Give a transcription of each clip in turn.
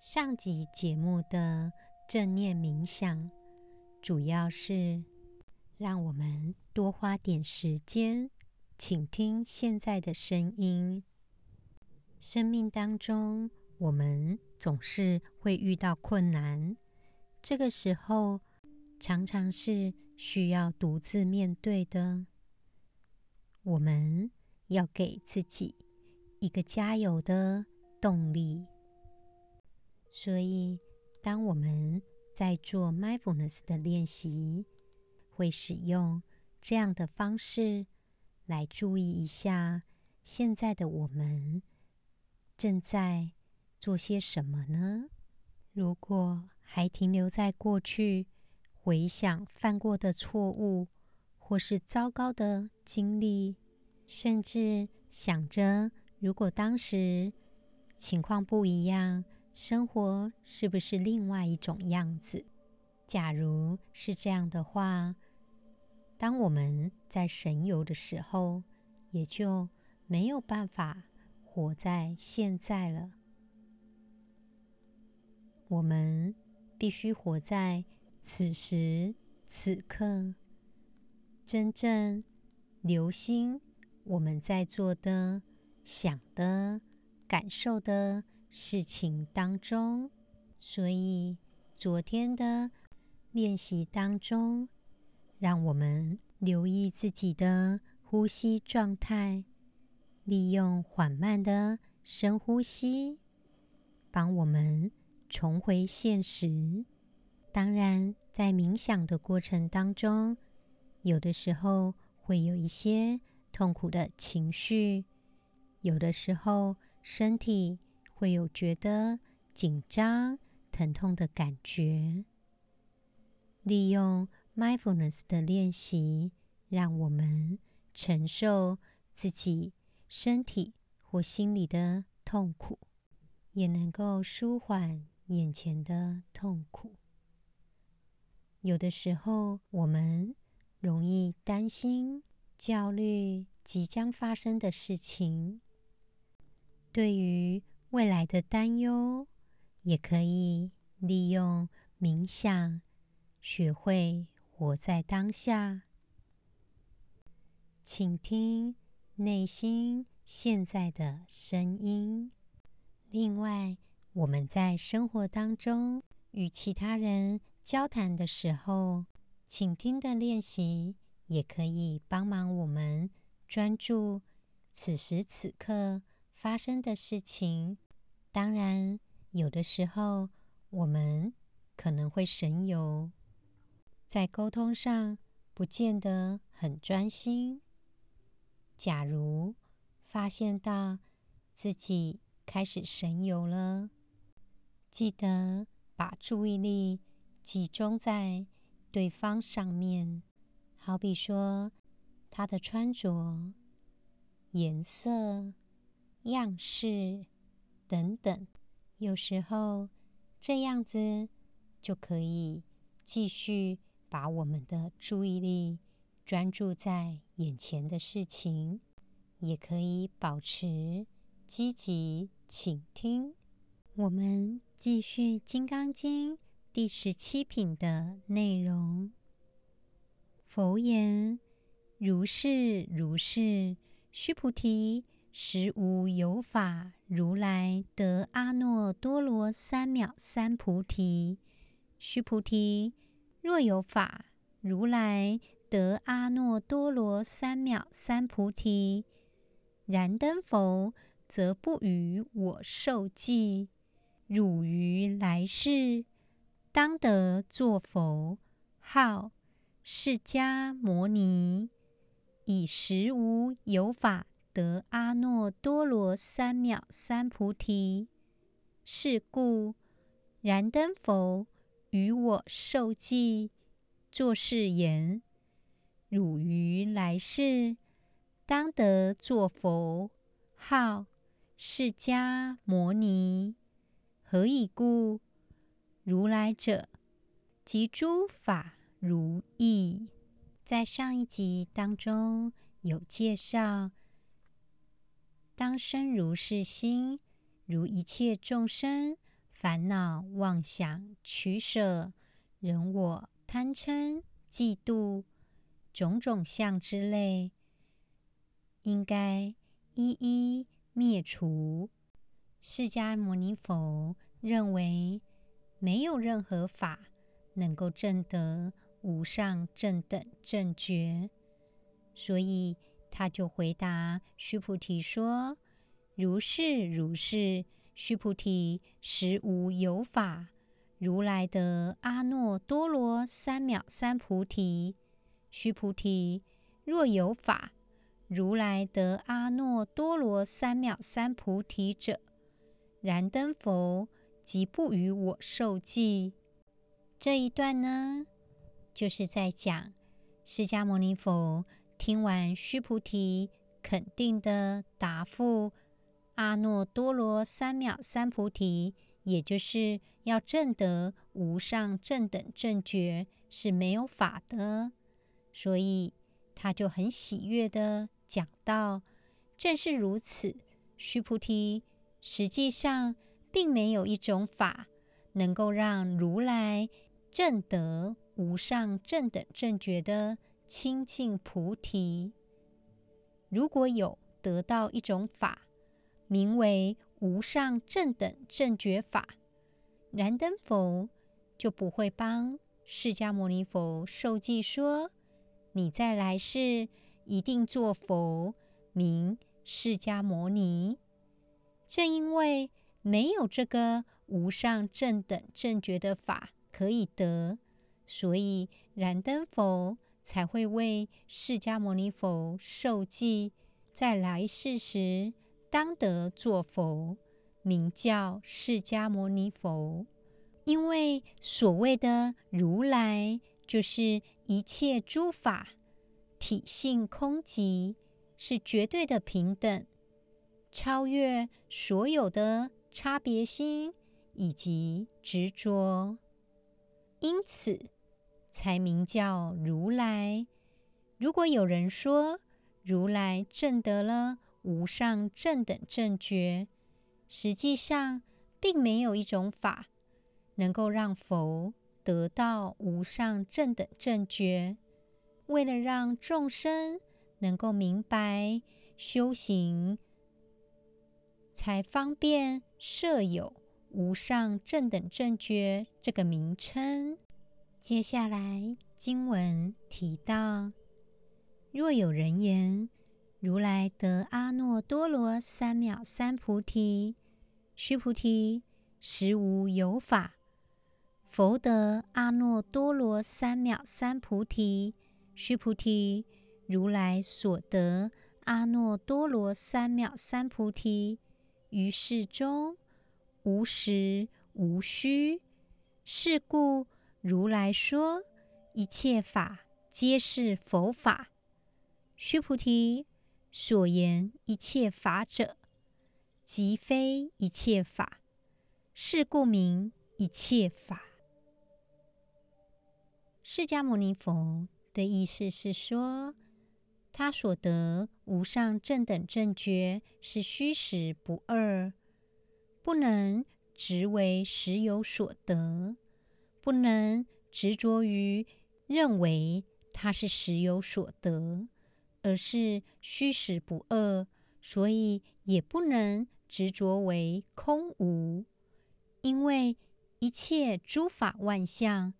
上集节目的正念冥想，主要是让我们多花点时间倾听现在的声音。生命当中，我们总是会遇到困难，这个时候常常是需要独自面对的。我们要给自己一个加油的动力。所以，当我们在做 mindfulness 的练习，会使用这样的方式来注意一下现在的我们正在做些什么呢？如果还停留在过去，回想犯过的错误，或是糟糕的经历，甚至想着如果当时情况不一样。生活是不是另外一种样子？假如是这样的话，当我们在神游的时候，也就没有办法活在现在了。我们必须活在此时此刻，真正留心我们在做的、想的、感受的。事情当中，所以昨天的练习当中，让我们留意自己的呼吸状态，利用缓慢的深呼吸，帮我们重回现实。当然，在冥想的过程当中，有的时候会有一些痛苦的情绪，有的时候身体。会有觉得紧张、疼痛的感觉。利用 mindfulness 的练习，让我们承受自己身体或心理的痛苦，也能够舒缓眼前的痛苦。有的时候，我们容易担心、焦虑即将发生的事情。对于未来的担忧，也可以利用冥想，学会活在当下，倾听内心现在的声音。另外，我们在生活当中与其他人交谈的时候，倾听的练习也可以帮忙我们专注此时此刻发生的事情。当然，有的时候我们可能会神游，在沟通上不见得很专心。假如发现到自己开始神游了，记得把注意力集中在对方上面，好比说他的穿着、颜色、样式。等等，有时候这样子就可以继续把我们的注意力专注在眼前的事情，也可以保持积极倾听。我们继续《金刚经》第十七品的内容。佛言：“如是如是，须菩提。”实无有法，如来得阿耨多罗三藐三菩提。须菩提，若有法，如来得阿耨多罗三藐三菩提。然灯佛，则不与我受记。汝于来世，当得作佛，号释迦牟尼。以实无有法。得阿耨多罗三藐三菩提，是故燃灯佛与我受记，作是言：汝于来世当得作佛，号释迦牟尼。何以故？如来者，即诸法如意。在上一集当中有介绍，当生如是心，如一切众生烦恼妄想取舍、人我贪嗔嫉妒种种相之类，应该一一灭除。释迦牟尼佛认为。没有任何法能够证得无上正等正觉，所以他就回答须菩提说：“如是如是，须菩提，实无有法，如来得阿耨多罗三藐三菩提。须菩提，若有法，如来得阿耨多罗三藐三菩提者，燃灯佛。”即不与我受记。这一段呢，就是在讲释迦牟尼佛听完须菩提肯定的答复，阿耨多罗三藐三菩提，也就是要证得无上正等正觉是没有法的，所以他就很喜悦的讲到：正是如此，须菩提，实际上。并没有一种法能够让如来证得无上正等正觉的清净菩提。如果有得到一种法，名为无上正等正觉法，燃灯佛就不会帮释迦牟尼佛授记说：“你在来世一定做佛，名释迦牟尼。”正因为。没有这个无上正等正觉的法可以得，所以燃灯佛才会为释迦牟尼佛授记，在来世时当得作佛，名叫释迦牟尼佛。因为所谓的如来，就是一切诸法体性空寂，是绝对的平等，超越所有的。差别心以及执着，因此才名叫如来。如果有人说如来证得了无上正等正觉，实际上并没有一种法能够让佛得到无上正等正觉。为了让众生能够明白修行，才方便设有无上正等正觉这个名称。接下来经文提到：若有人言，如来得阿耨多罗三藐三菩提，须菩提，实无有法。佛得阿耨多罗三藐三菩提，须菩提，如来所得阿耨多罗三藐三菩提。于世中无实无虚，是故如来说一切法皆是佛法。须菩提，所言一切法者，即非一切法，是故名一切法。释迦牟尼佛的意思是说，他所得无上正等正觉是虚实不二，不能执为实有所得，不能执着于认为它是实有所得，而是虚实不二，所以也不能执着为空无，因为一切诸法万象，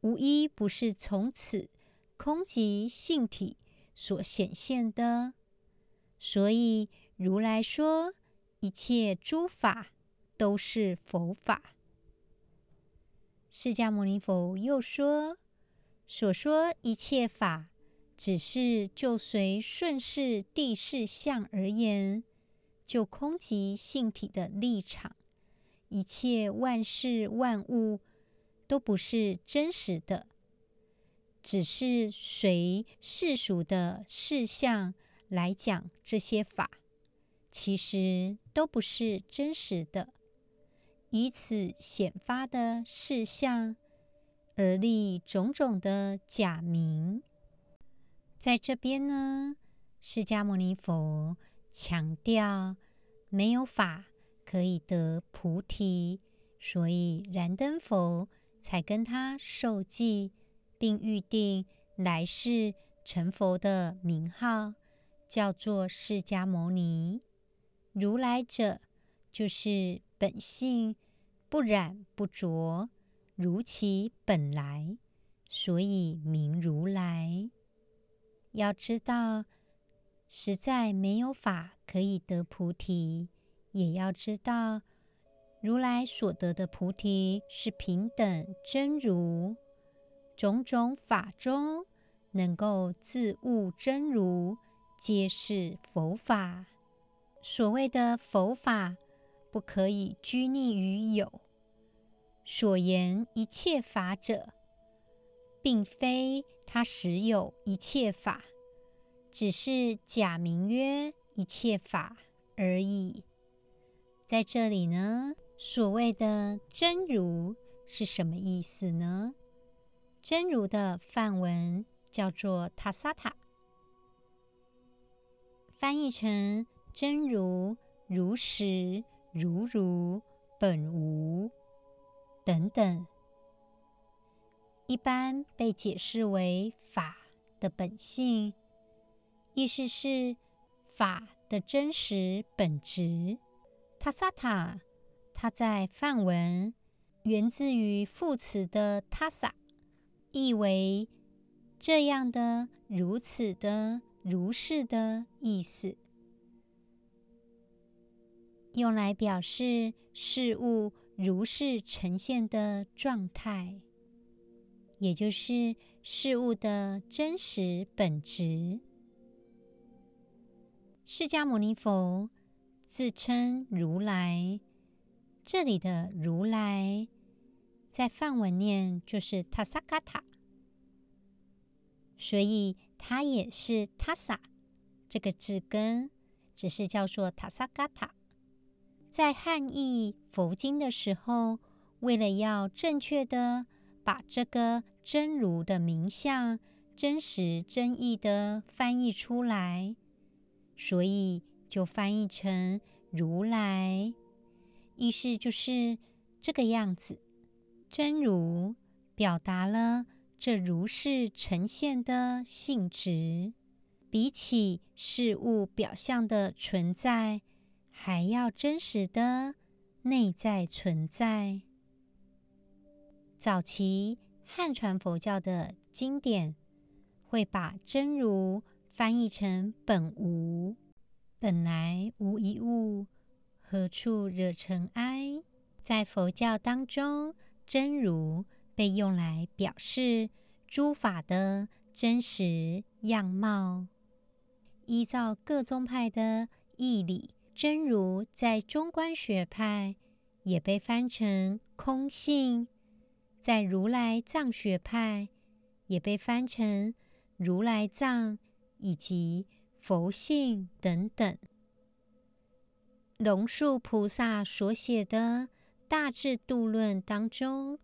无一不是从此空即性体。所显现的，所以如来说一切诸法都是佛法。释迦牟尼佛又说，所说一切法，只是就随顺世谛事相而言，就空即性体的立场，一切万事万物都不是真实的，只是随世俗的事项来讲这些法，其实都不是真实的，以此显发的事项而立种种的假名。在这边呢，释迦牟尼佛强调没有法。可以得菩提，所以燃灯佛才跟他授记，并预定来世成佛的名号，叫做释迦牟尼。如来者，就是本性不染不着，如其本来，所以名如来。要知道，实在没有法可以得菩提。也要知道，如来所得的菩提是平等真如，种种法中能够自悟真如，皆是佛法。所谓的佛法，不可以拘泥于有。所言一切法者，并非他实有一切法，只是假名曰一切法而已。在这里呢，所谓的真如是什么意思呢？真如的梵文叫做他萨塔，翻译成真如、如实、如如、本无等等，一般被解释为法的本性，意思是法的真实本质。他萨塔，它在梵文源自于副词的他萨，意为这样的、如此的、如是的意思，用来表示事物如是呈现的状态，也就是事物的真实本质。释迦牟尼佛。自称如来，这里的如来在梵文念就是他萨嘎塔，所以它也是他萨这个字根，只是叫做他萨嘎塔。在汉译佛经的时候，为了要正确的把这个真如的名相真实真义的翻译出来，所以。就翻译成如来，意思就是这个样子。真如表达了这如是呈现的性质，比起事物表象的存在，还要真实的内在存在。早期汉传佛教的经典会把真如翻译成本无。本来无一物，何处惹尘埃？在佛教当中，真如被用来表示诸法的真实样貌。依照各宗派的义理，真如在中观学派也被翻成空性，在如来藏学派也被翻成如来藏，以及。佛性等等，龙树菩萨所写的《大智度论》当中，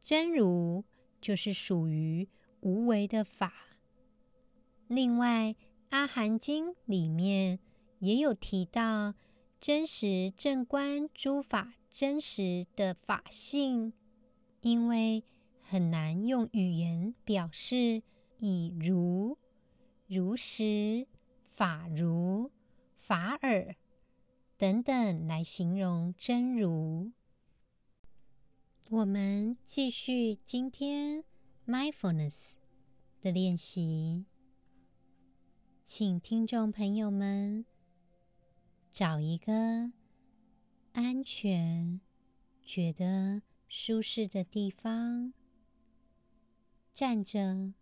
真如就是属于无为的法。另外，《阿含经》里面也有提到真实正观诸法真实的法性，因为很难用语言表示，以如、如实。法如、法尔等等来形容真如。我们继续今天 mindfulness 的练习，请听众朋友们找一个安全、觉得舒适的地方，站着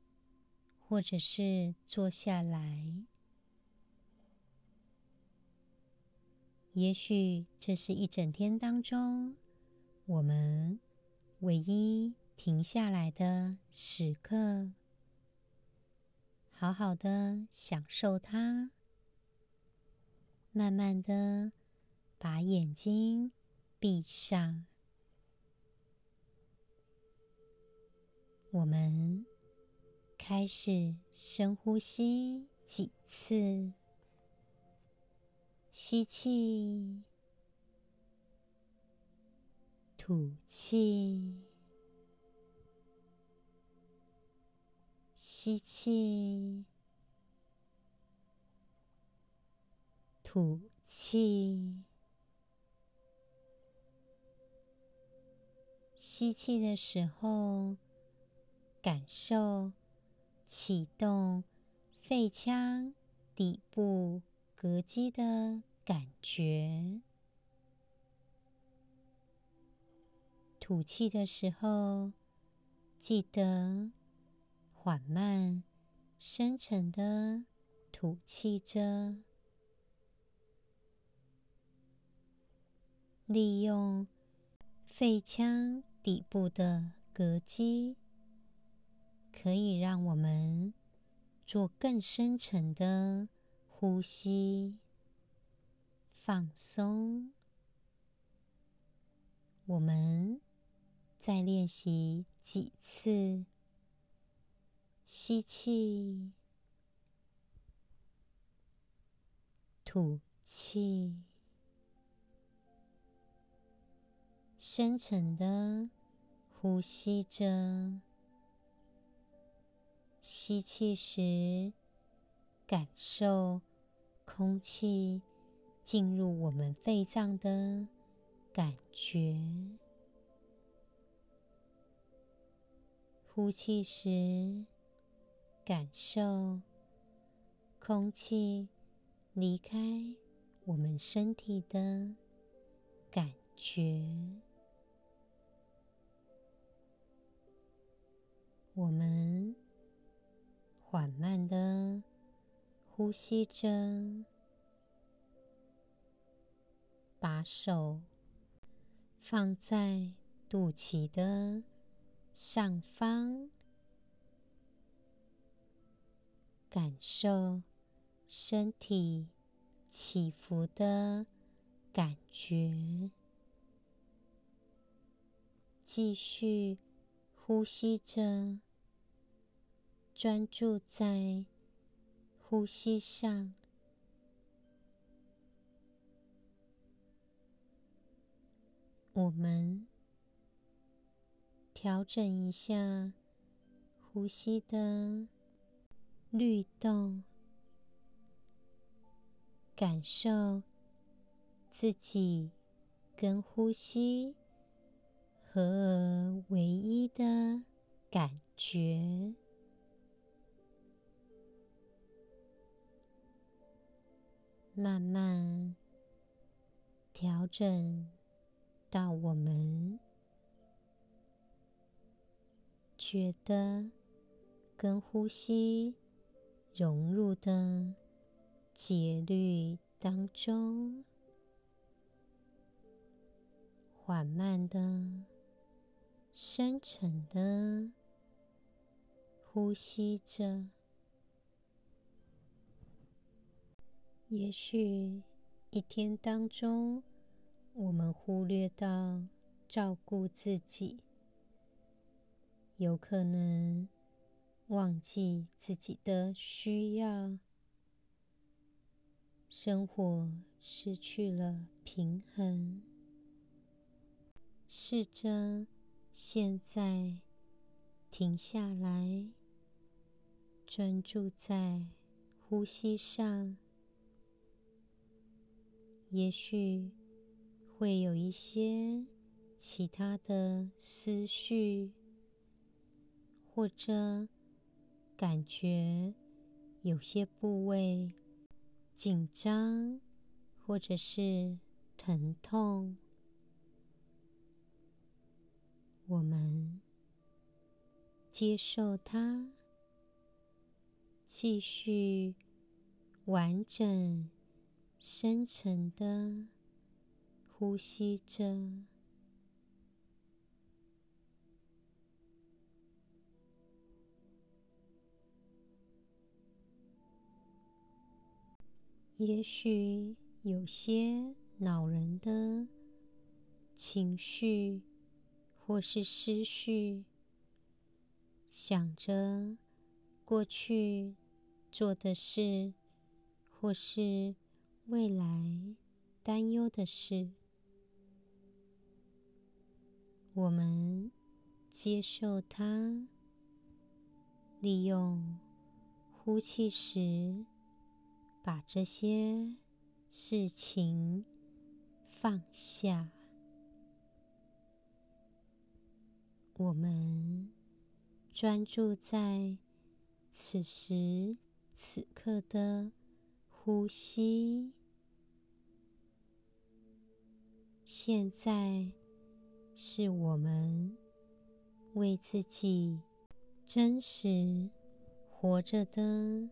或者是坐下来。也许这是一整天当中我们唯一停下来的时刻，好好的享受它。慢慢的把眼睛闭上，我们开始深呼吸几次。吸气，吐气，吸气，吐气。吸气的时候，感受启动肺腔底部。膈肌的感觉，吐气的时候，记得缓慢、深沉的吐气着，利用肺腔底部的膈肌，可以让我们做更深沉的。呼吸，放松。我们再练习几次。吸气，吐气，深沉的呼吸着。吸气时，感受空气进入我们肺脏的感觉。呼气时，感受空气离开我们身体的感觉。我们缓慢的。呼吸着，把手放在肚脐的上方，感受身体起伏的感觉。继续呼吸着，专注在。呼吸上，我们调整一下呼吸的律动，感受自己跟呼吸合而为一的感觉。慢慢调整到我们觉得跟呼吸融入的节律当中，缓慢的、深沉的呼吸着。也许一天当中，我们忽略到照顾自己，有可能忘记自己的需要，生活失去了平衡。试着现在停下来，专注在呼吸上。也许会有一些其他的思绪，或者感觉有些部位紧张，或者是疼痛。我们接受它，继续完整。深沉的呼吸着。也许有些恼人的情绪，或是思绪，想着过去做的事，或是未来担忧的事，我们接受它，利用呼气时。把这些事情放下，我们专注在此时此刻的呼吸。现在是我们为自己真实活着的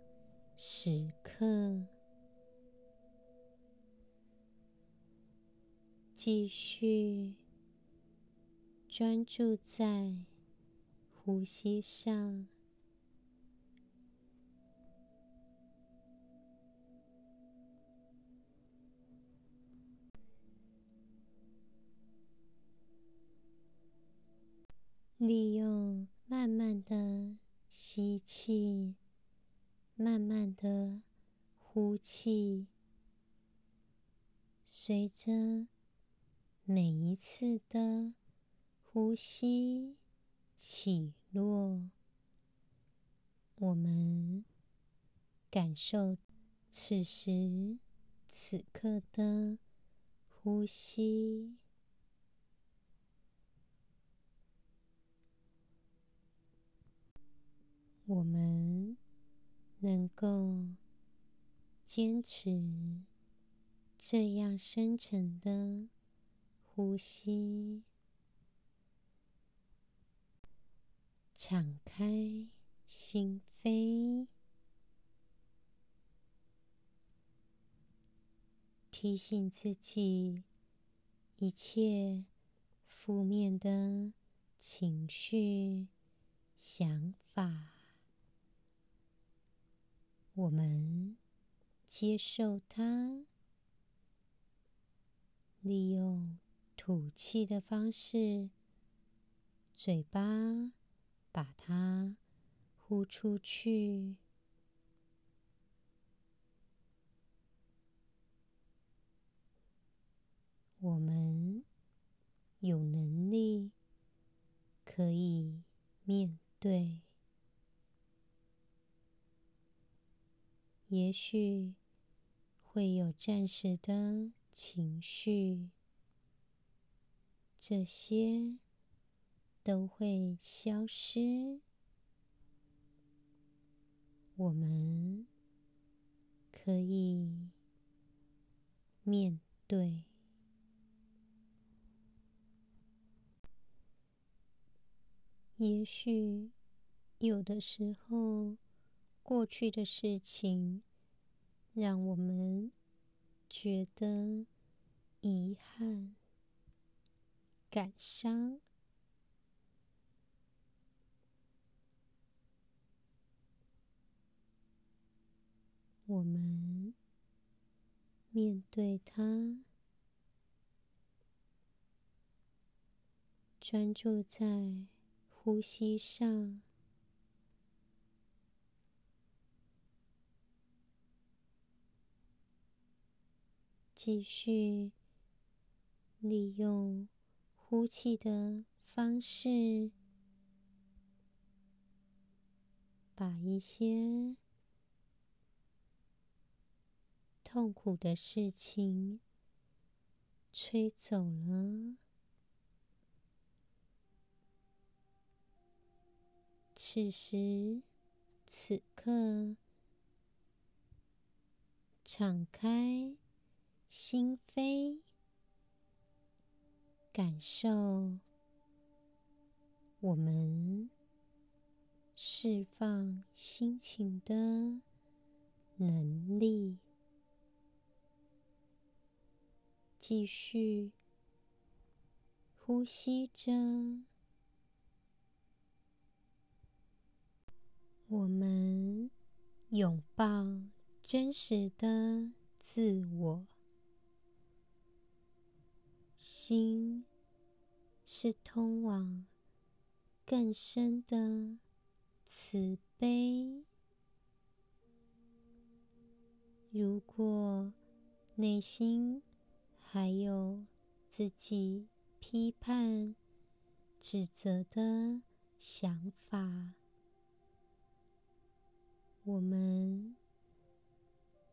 时刻，继续专注在呼吸上，利用慢慢的吸气。慢慢的呼气，随着每一次的呼吸起落，我们感受此时此刻的呼吸，我们。能够坚持这样深沉的呼吸，敞开心扉，提醒自己，一切负面的情绪、想法。我们接受它，利用吐气的方式，嘴巴把它呼出去。我们有能力可以面对。也许会有暂时的情绪，这些都会消失。我们可以面对。也许有的时候。过去的事情让我们觉得遗憾、感伤。我们面对它，专注在呼吸上。继续利用呼气的方式，把一些痛苦的事情吹走了。此时此刻，敞开。心扉，感受我们释放心情的能力。继续呼吸着，我们拥抱真实的自我。心是通往更深的慈悲。如果内心还有自己批判、指责的想法，我们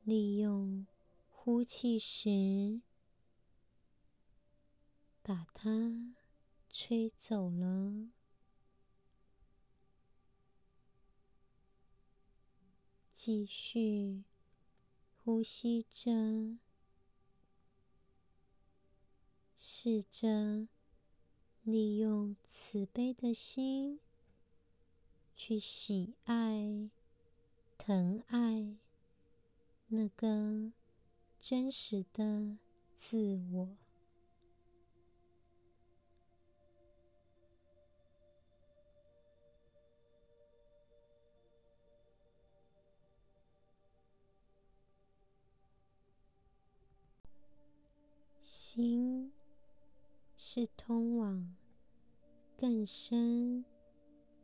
利用呼气时把它吹走了。继续。呼吸着，试着利用慈悲的心去喜爱、疼爱那个真实的自我。心是通往更深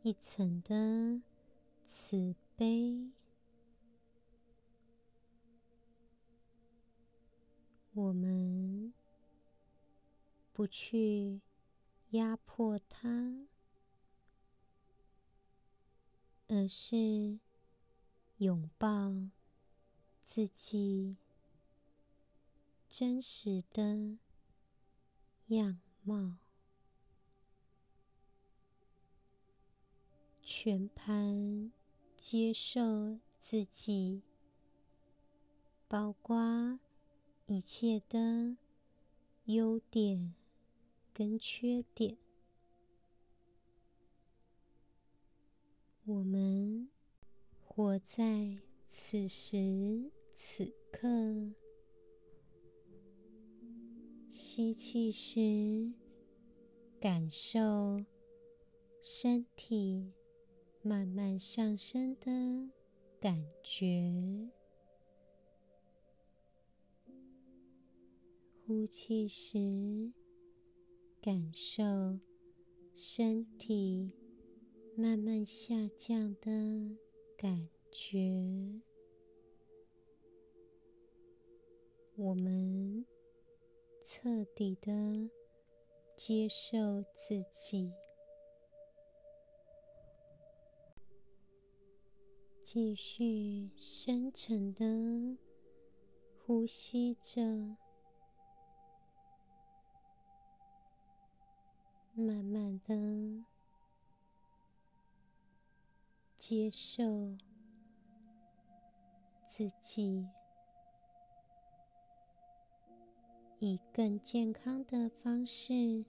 一层的慈悲。我们不去压迫它，而是拥抱自己。真实的样貌，全盘接受自己，包括一切的优点跟缺点。我们活在此时此刻。吸气时，感受身体慢慢上升的感觉；呼气时，感受身体慢慢下降的感觉。我们。彻底的接受自己，继续深沉的呼吸着，慢慢的接受自己。以更健康的方式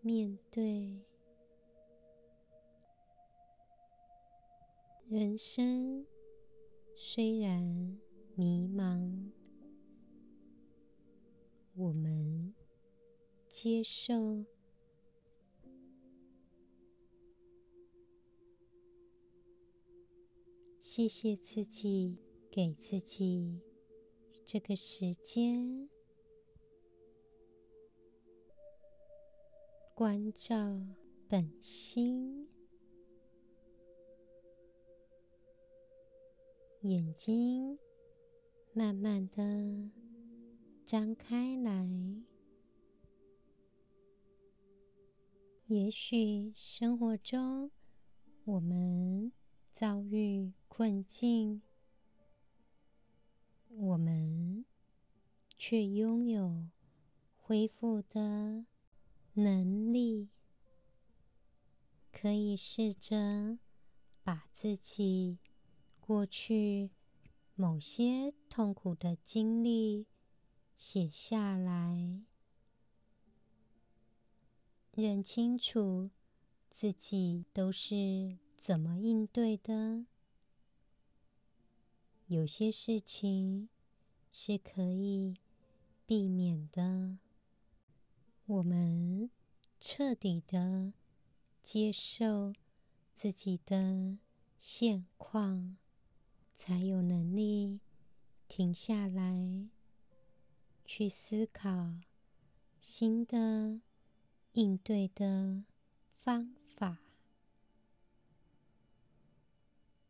面对人生。虽然迷茫，我们接受，谢谢自己，给自己。这个时间，关照本心，眼睛慢慢的张开来。也许生活中我们遭遇困境。我们却拥有恢复的能力，可以试着把自己过去某些痛苦的经历写下来，认清楚自己都是怎么应对的。有些事情是可以避免的。我们彻底的接受自己的现况，才有能力停下来，去思考新的应对的方法。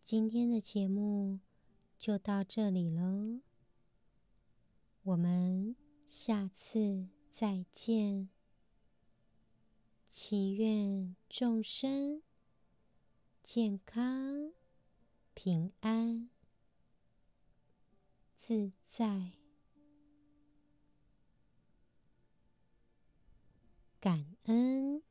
今天的节目就到这里喽，我们下次再见。祈愿众生健康、平安、自在，感恩。